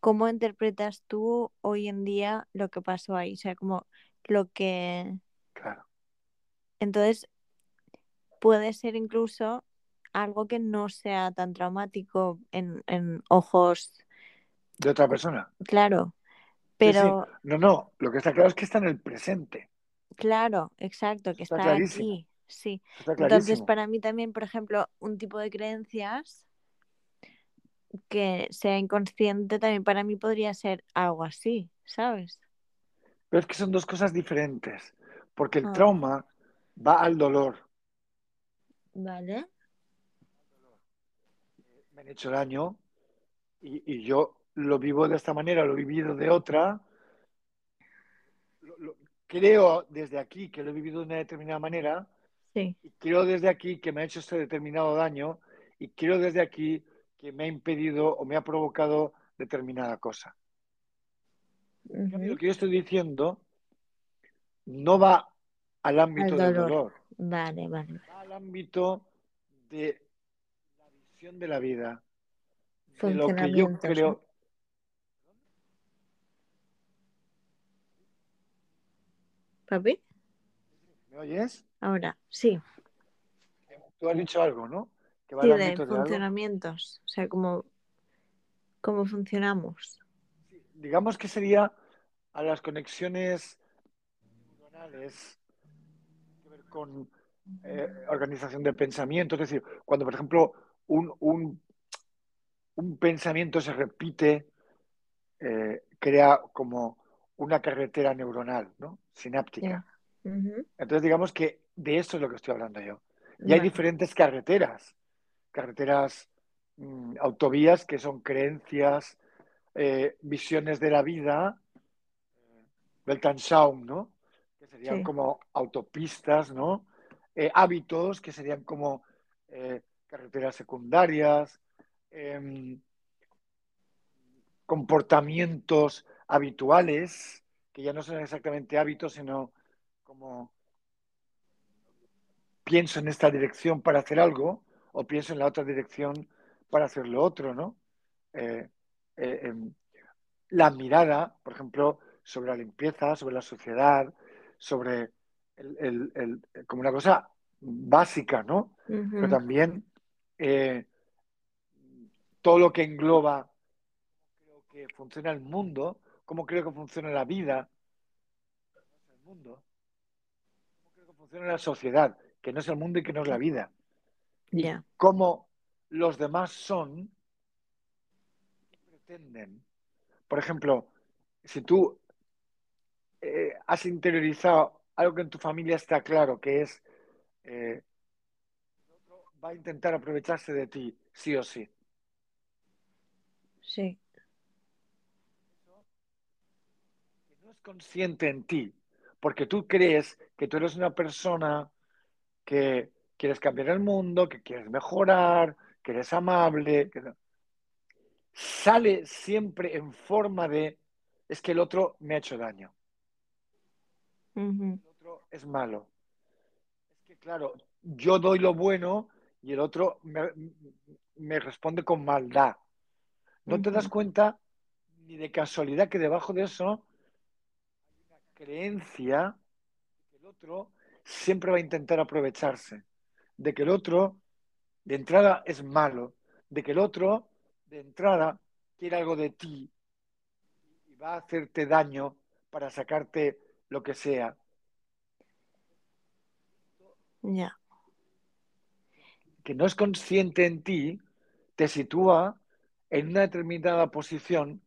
cómo interpretas tú hoy en día lo que pasó ahí, o sea, como lo que,
Claro.
entonces puede ser incluso algo que no sea tan traumático en, en ojos,
De otra persona.
claro,
Sí, sí.
pero
No, no. Lo que está claro es que está en el presente.
claro, exacto, que
Está
está aquí, sí. Entonces, para mí también, por ejemplo, un tipo de creencias que sea inconsciente también para mí podría ser algo así, ¿sabes?
Pero es que son dos cosas diferentes. Porque el
Ah.
trauma va al dolor.
Vale.
me han hecho daño y, y yo lo vivo de esta manera, lo he vivido de otra. Lo- lo- creo desde aquí que lo he vivido de una determinada manera
Sí.
y creo desde aquí que me ha hecho este determinado daño y creo desde aquí que me ha impedido o me ha provocado determinada cosa. Lo que yo estoy diciendo no va al ámbito
Al
del
dolor. Vale, vale.
va al ámbito de la visión de la vida, de lo que yo creo.
¿Papi?
¿Me oyes?
Ahora, sí.
Tú has dicho algo, ¿no? Que va
Sí, de funcionamientos. O sea, cómo, cómo funcionamos.
Digamos que sería a las conexiones neuronales que ver con eh, organización de pensamiento. Es decir, cuando, por ejemplo, un, un, un pensamiento se repite, eh, crea como una carretera neuronal, ¿no? Sináptica. Entonces, digamos que de eso es lo que estoy hablando yo. Y hay diferentes carreteras, carreteras, mm, autovías que son creencias, eh, visiones de la vida, eh, Weltanschauung, ¿no? Que serían
Sí.
como autopistas, ¿no? Eh, hábitos, que serían como eh, carreteras secundarias, em, comportamientos habituales, que ya no son exactamente hábitos, sino como pienso en esta dirección para hacer algo o pienso en la otra dirección para hacer lo otro, ¿no? Eh, eh, em, la mirada, por ejemplo, sobre la limpieza, sobre la sociedad, sobre el, el- el- como una cosa básica, ¿no? Pero también eh, todo lo que engloba cómo creo que funciona el mundo, cómo creo que funciona la vida, el mundo, funciona la sociedad, que no es el mundo y que no es la vida, y
Ya.
cómo los demás son, pretenden, por ejemplo, si tú eh, has interiorizado algo que en tu familia está claro, que es eh, va a intentar aprovecharse de ti, sí o sí.
Sí.
Que no es consciente en ti, porque tú crees que tú eres una persona que quieres cambiar el mundo, que quieres mejorar, que eres amable, que sale siempre en forma de es que el otro me ha hecho daño. El otro es malo. Es que, claro, yo doy lo bueno y el otro me, me responde con maldad. No te das cuenta ni de casualidad que debajo de eso hay una creencia otro siempre va a intentar aprovecharse, de que el otro de entrada es malo, de que el otro de entrada quiere algo de ti y va a hacerte daño para sacarte lo que sea.
Ya.
Que no es consciente en ti, te sitúa en una determinada posición,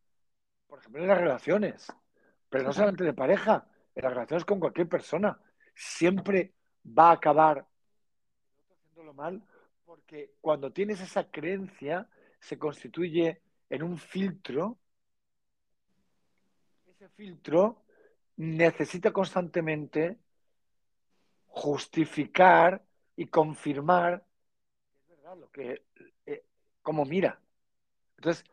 por ejemplo, en las relaciones, pero no solamente de pareja, en las relaciones con cualquier persona. Siempre va a acabar haciéndolo mal, porque cuando tienes esa creencia, se constituye en un filtro. Ese filtro necesita constantemente justificar y confirmar es verdad lo que eh, como mira. Entonces,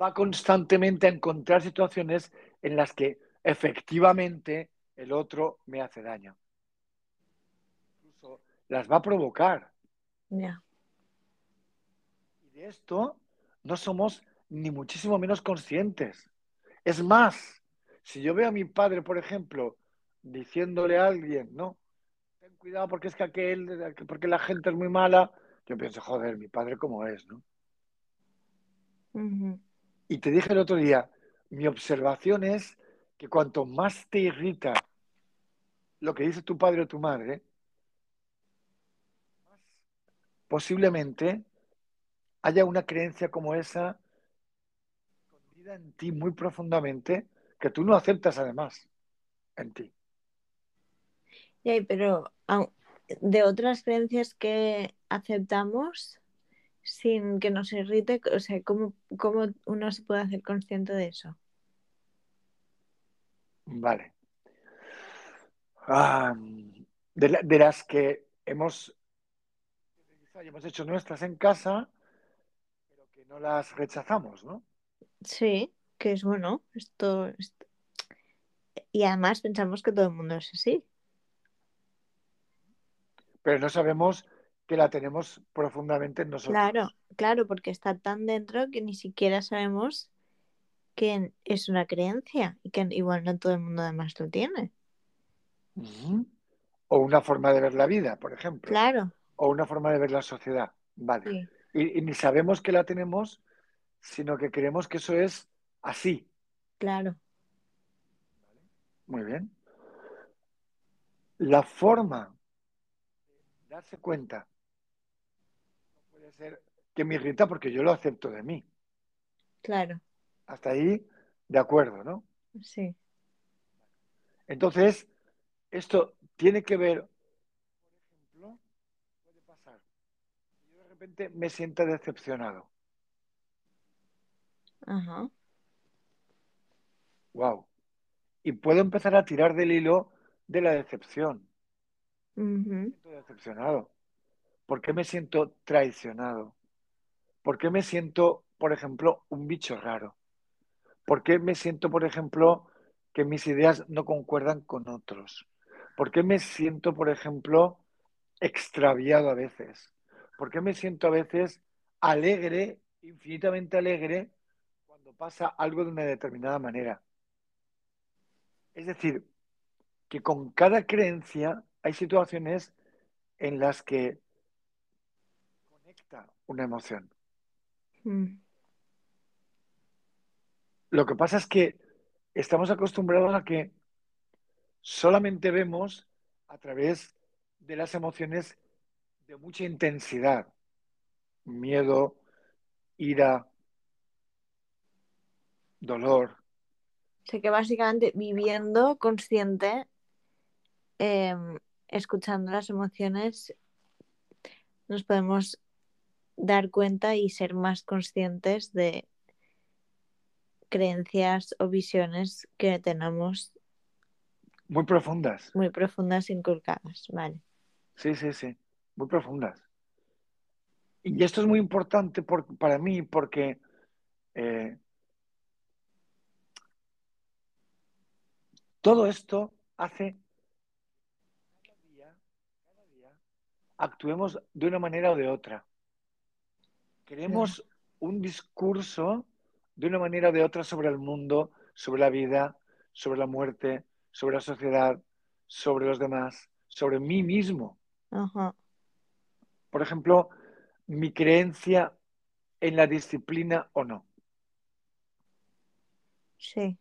va constantemente a encontrar situaciones en las que efectivamente el otro me hace daño. Incluso las va a provocar.
Ya.
Y de esto no somos ni muchísimo menos conscientes. Es más, si yo veo a mi padre, por ejemplo, diciéndole a alguien, no, ten cuidado porque es que aquel, porque la gente es muy mala, yo pienso, joder, mi padre cómo es, ¿no? Y te dije el otro día, mi observación es que cuanto más te irrita lo que dice tu padre o tu madre, posiblemente haya una creencia como esa en ti muy profundamente que tú no aceptas además en ti.
Ya, pero de otras creencias que aceptamos sin que nos irrite, o sea, ¿cómo, cómo uno se puede hacer consciente de eso?
Vale. Ah, de, la- de las que hemos, hemos hecho nuestras en casa, pero que no las rechazamos, ¿no?
Sí, que es bueno, esto, esto- Y además pensamos que todo el mundo es así.
Pero no sabemos que la tenemos profundamente en nosotros.
Claro, claro, porque está tan dentro que ni siquiera sabemos que es una creencia y que igual no todo el mundo además lo tiene.
O una forma de ver la vida, por ejemplo.
Claro,
O una forma de ver la sociedad. Vale.
sí,
Y, y ni sabemos que la tenemos, sino que creemos que eso es así.
claro.
Muy bien. La forma de darse cuenta no puede ser que me irrita porque yo lo acepto de mí.
Claro,
Hasta ahí, de acuerdo, ¿no?
sí.
Entonces, esto tiene que ver, por ejemplo, puede pasar. Yo de repente me sienta decepcionado.
Ajá.
Wow. Y puedo empezar a tirar del hilo de la decepción. Me siento decepcionado. ¿Por qué me siento traicionado? ¿Por qué me siento, por ejemplo, un bicho raro? ¿Por qué me siento, por ejemplo, que mis ideas no concuerdan con otros? ¿Por qué me siento, por ejemplo, extraviado a veces? ¿Por qué me siento a veces alegre, infinitamente alegre, cuando pasa algo de una determinada manera? Es decir, que con cada creencia hay situaciones en las que conecta una emoción.
mm,
Lo que pasa es que estamos acostumbrados a que solamente vemos a través de las emociones de mucha intensidad, miedo, ira, dolor.
O sea que básicamente viviendo consciente, em, escuchando las emociones, nos podemos dar cuenta y ser más conscientes de creencias o visiones que tenemos
Muy profundas.
muy profundas inculcadas, ¿vale?
Sí, sí, sí. Muy profundas. Y esto es muy importante por- para mí porque eh, todo esto hace que cada día, cada día actuemos de una manera o de otra. Queremos un discurso de una manera o de otra sobre el mundo, sobre la vida, sobre la muerte, sobre la sociedad, sobre los demás, sobre mí mismo.
Ajá,
Por ejemplo, mi creencia en la disciplina o no.
sí,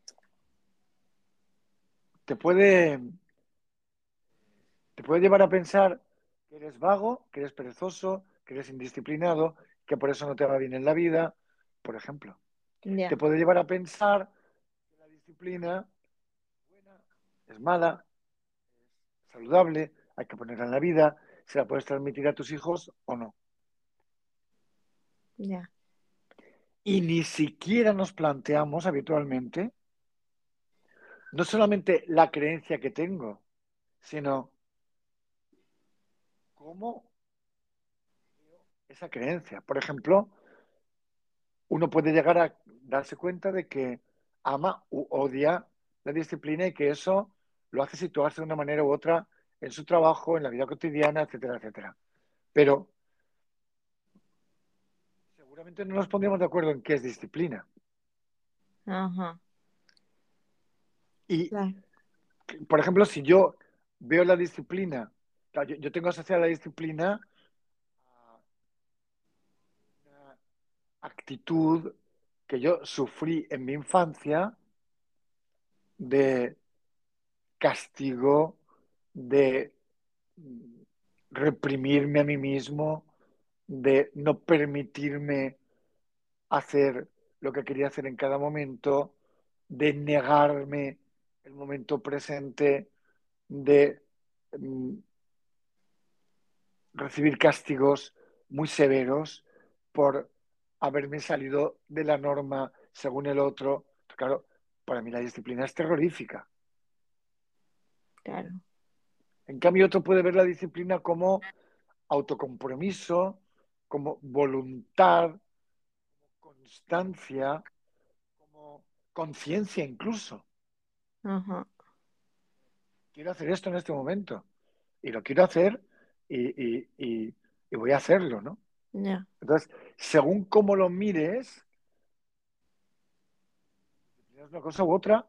Te puede, te puede llevar a pensar que eres vago, que eres perezoso, que eres indisciplinado, que por eso no te va bien en la vida, por ejemplo. Te puede llevar a pensar que la disciplina es buena, es mala, es saludable, hay que ponerla en la vida, se la puedes transmitir a tus hijos o no.
ya,
Y ni siquiera nos planteamos habitualmente no solamente la creencia que tengo, sino cómo esa creencia. Por ejemplo, uno puede llegar a darse cuenta de que ama u odia la disciplina y que eso lo hace situarse de una manera u otra en su trabajo, en la vida cotidiana, etcétera, etcétera. Pero seguramente no nos pondríamos de acuerdo en qué es disciplina.
ajá,
Y
claro,
por ejemplo, si yo veo la disciplina, claro, yo, yo tengo asociada la disciplina a una actitud que yo sufrí en mi infancia de castigo, de reprimirme a mí mismo, de no permitirme hacer lo que quería hacer en cada momento, de negarme el momento presente, de mm, recibir castigos muy severos por haberme salido de la norma según el otro. Claro, para mí la disciplina es terrorífica.
claro,
En cambio, otro puede ver la disciplina como autocompromiso, como voluntad, como constancia, como conciencia incluso.
ajá,
Quiero hacer esto en este momento y lo quiero hacer y, y- y- y voy a hacerlo, ¿no?
ya,
Entonces, según cómo lo mires, es una cosa u otra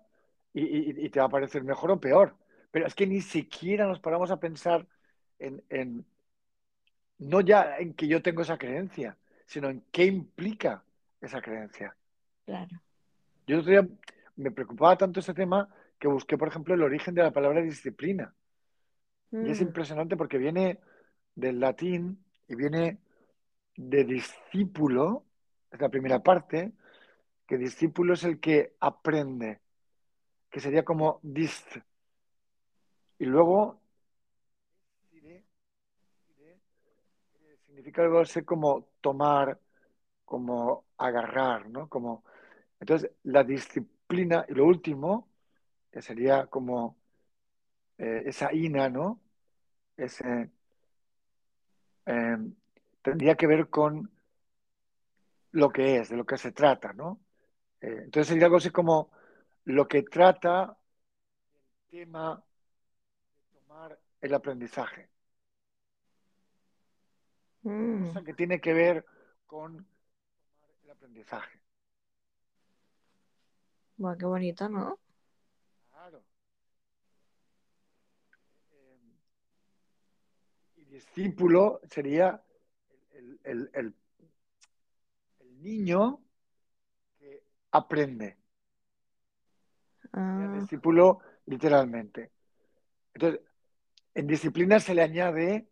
y, y- y te va a parecer mejor o peor. Pero es que ni siquiera nos paramos a pensar en, en- no ya en que yo tengo esa creencia, sino en qué implica esa creencia.
claro,
Yo el otro día me preocupaba tanto ese tema que busqué, por ejemplo, el origen de la palabra disciplina. Y es
Mm,
impresionante porque viene del latín y viene de discípulo, es la primera parte, que discípulo es el que aprende, que sería como dist. Y luego, significa algo así como tomar, como agarrar, ¿no? Como, entonces, la disciplina, y lo último, que sería como eh, esa ina, ¿no? Ese, eh, tendría que ver con lo que es, de lo que se trata, ¿no? Eh, entonces sería algo así como lo que trata el tema de tomar el aprendizaje,
mm,
cosa que tiene que ver con tomar el aprendizaje.
buah, qué bonito, ¿no?
Claro. Eh, y discípulo sería el, el- el- el niño que aprende. Sería
Ah,
discípulo literalmente. Entonces, en disciplina se le añade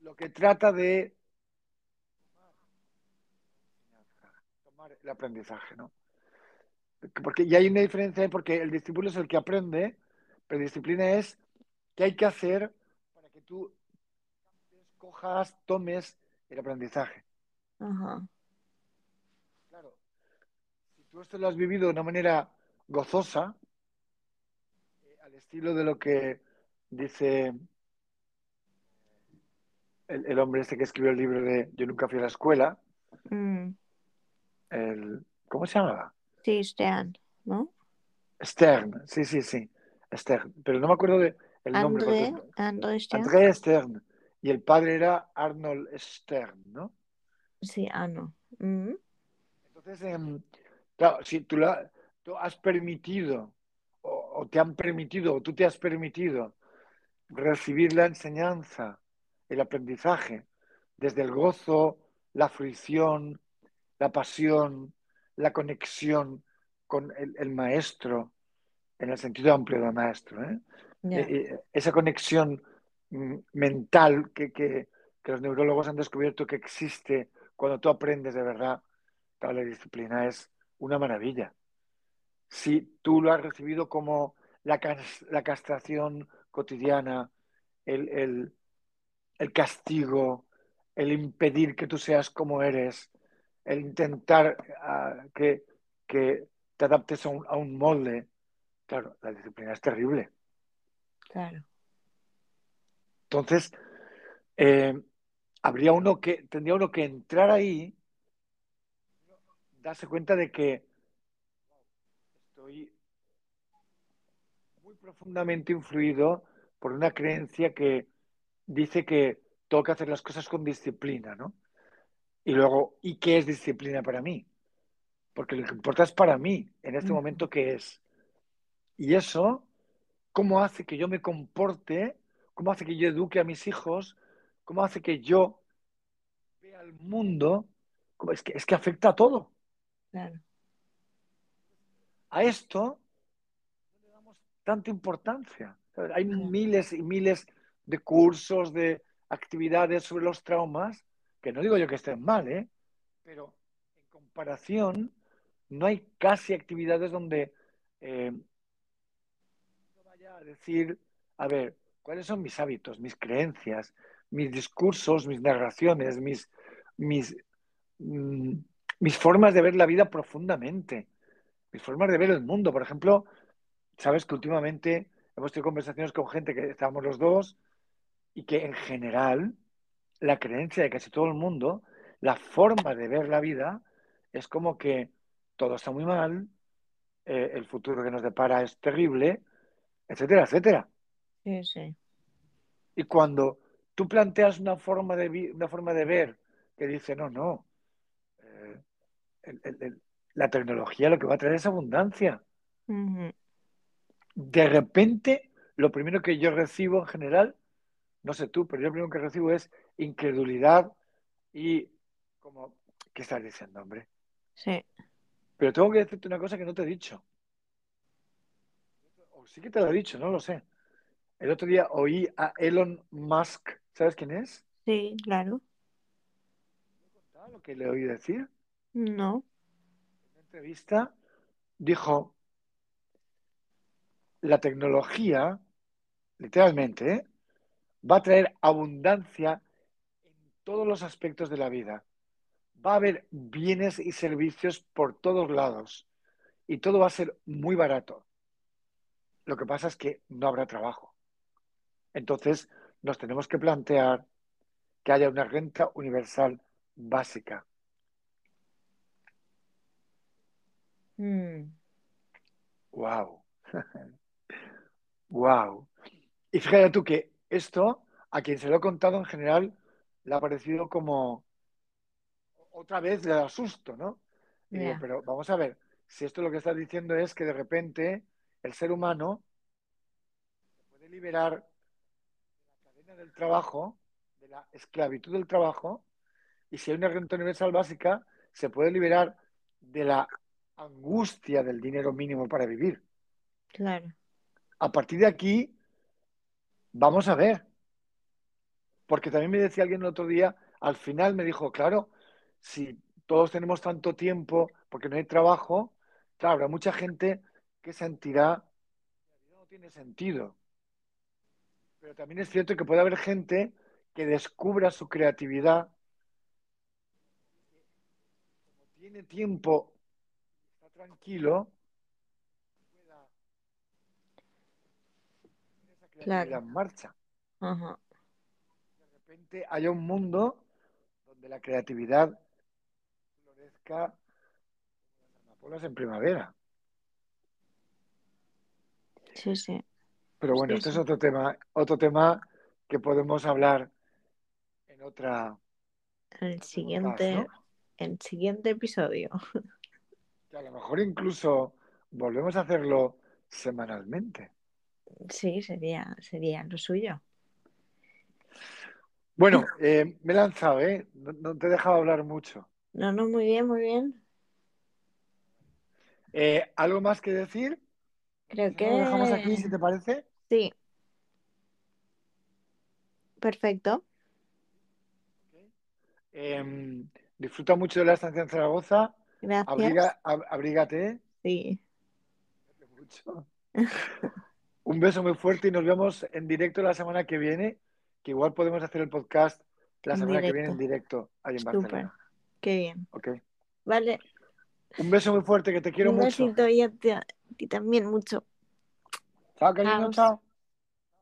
lo que trata de llamar el aprendizaje, ¿no? Porque ya hay una diferencia porque el discípulo es el que aprende, pero disciplina es qué hay que hacer para que tú cojas, tomes el aprendizaje.
Ajá.
Claro, si tú esto lo has vivido de una manera gozosa, eh, al estilo de lo que dice el, el, hombre este que escribió el libro de Yo nunca fui a la escuela,
Mm,
el, ¿cómo se llamaba?
Sí, Stern, ¿no?
Stern, sí, sí, sí, Stern, pero no me acuerdo de el nombre.
André, André Stern.
André Stern, y el padre era Arnold Stern, ¿no?
Sí, ah, no. Mm,
Entonces, em, claro, si tú, la- tú has permitido, o, o te han permitido, o tú te has permitido recibir la enseñanza, el aprendizaje, desde el gozo, la fruición, la pasión, la conexión con el, el maestro, en el sentido amplio del maestro, ¿eh? Eh, eh, esa conexión mental que, que- que los neurólogos han descubierto que existe cuando tú aprendes de verdad, la disciplina es una maravilla. Si tú lo has recibido como la, la castración cotidiana, el, el- el castigo, el impedir que tú seas como eres, el intentar ah, que, que te adaptes a un, a un molde, claro, la disciplina es terrible.
Claro.
Entonces, eh, habría uno que, tendría uno que entrar ahí, darse cuenta de que estoy muy profundamente influido por una creencia que dice que tengo que hacer las cosas con disciplina, ¿no? Y luego, ¿y qué es disciplina para mí? Porque lo que importa es para mí, en este momento, ¿qué es? Y eso, ¿cómo hace que yo me comporte? ¿Cómo hace que yo eduque a mis hijos? ¿Cómo hace que yo vea el mundo? ¿Cómo- Es que, es que afecta a todo.
Claro.
A esto no le damos tanta importancia. Hay miles y miles de cursos, de actividades sobre los traumas, que no digo yo que estén mal, ¿eh? pero en comparación no hay casi actividades donde eh, uno vaya a decir, a ver, ¿cuáles son mis hábitos, mis creencias, mis discursos, mis narraciones, mis, mis, mm, mis formas de ver la vida profundamente, mis formas de ver el mundo? Por ejemplo, sabes que últimamente hemos tenido conversaciones con gente que estábamos los dos y que en general la creencia de casi todo el mundo, la forma de ver la vida es como que todo está muy mal, eh, el futuro que nos depara es terrible, etcétera, etcétera.
Sí, sí.
Y cuando tú planteas una forma de, una forma de ver que dice, no, no, eh, el- el- el- la tecnología lo que va a traer es abundancia. De repente, lo primero que yo recibo en general, no sé tú, pero yo lo primero que recibo es incredulidad y como, ¿qué estás diciendo, hombre?
Sí.
Pero tengo que decirte una cosa que no te he dicho. O sí que te lo he dicho, no lo sé. El otro día oí a Elon Musk, ¿sabes quién es?
Sí, claro.
¿Sabes lo que le oí decir?
No.
En una entrevista dijo, la tecnología, literalmente, ¿eh? va a traer abundancia en todos los aspectos de la vida. Va a haber bienes y servicios por todos lados y todo va a ser muy barato. Lo que pasa es que no habrá trabajo. Entonces nos tenemos que plantear que haya una renta universal básica.
Mm,
¡Wow! ¡Wow! Y fíjate tú que esto, a quien se lo he contado en general, le ha parecido como otra vez le da susto, ¿no? Digo, pero vamos a ver, si esto lo que estás diciendo es que de repente el ser humano puede liberar del trabajo, de la esclavitud del trabajo, y si hay una renta universal básica, se puede liberar de la angustia del dinero mínimo para vivir.
Claro.
A partir de aquí, vamos a ver. Porque también me decía alguien el otro día, al final me dijo, claro, si todos tenemos tanto tiempo porque no hay trabajo, claro, habrá mucha gente que sentirá que no tiene sentido. Pero también es cierto que puede haber gente que descubra su creatividad, como tiene tiempo, está tranquilo, pueda esa creatividad
Claro.
en marcha.
Ajá.
De repente haya un mundo donde la creatividad florezca como las amapolas en primavera.
Sí, sí.
Pero bueno,
Sí,
este es otro tema, otro tema que podemos hablar en otra
En el
podcast,
siguiente,
¿no?
el siguiente episodio.
Que a lo mejor incluso volvemos a hacerlo semanalmente.
Sí, sería, sería lo suyo.
Bueno, eh, me he lanzado, ¿eh? No, no te he dejado hablar mucho.
No, no, muy bien, muy bien.
Eh, ¿algo más que decir?
Creo
no, lo dejamos aquí,
que
si te parece.
Sí. Perfecto.
Eh, disfruta mucho de la estancia en Zaragoza.
Gracias.
Abriga, ab- abrígate
Sí.
mucho. Un beso muy fuerte y nos vemos en directo la semana que viene, que igual podemos hacer el podcast la
En
semana que viene en
directo.
directo ahí en
Súper.
Barcelona.
Qué bien.
¿ok?
Vale.
Un beso muy fuerte, que te quiero
Un
mucho.
besito y a ti, a ti también mucho.
他跟
你
们吵。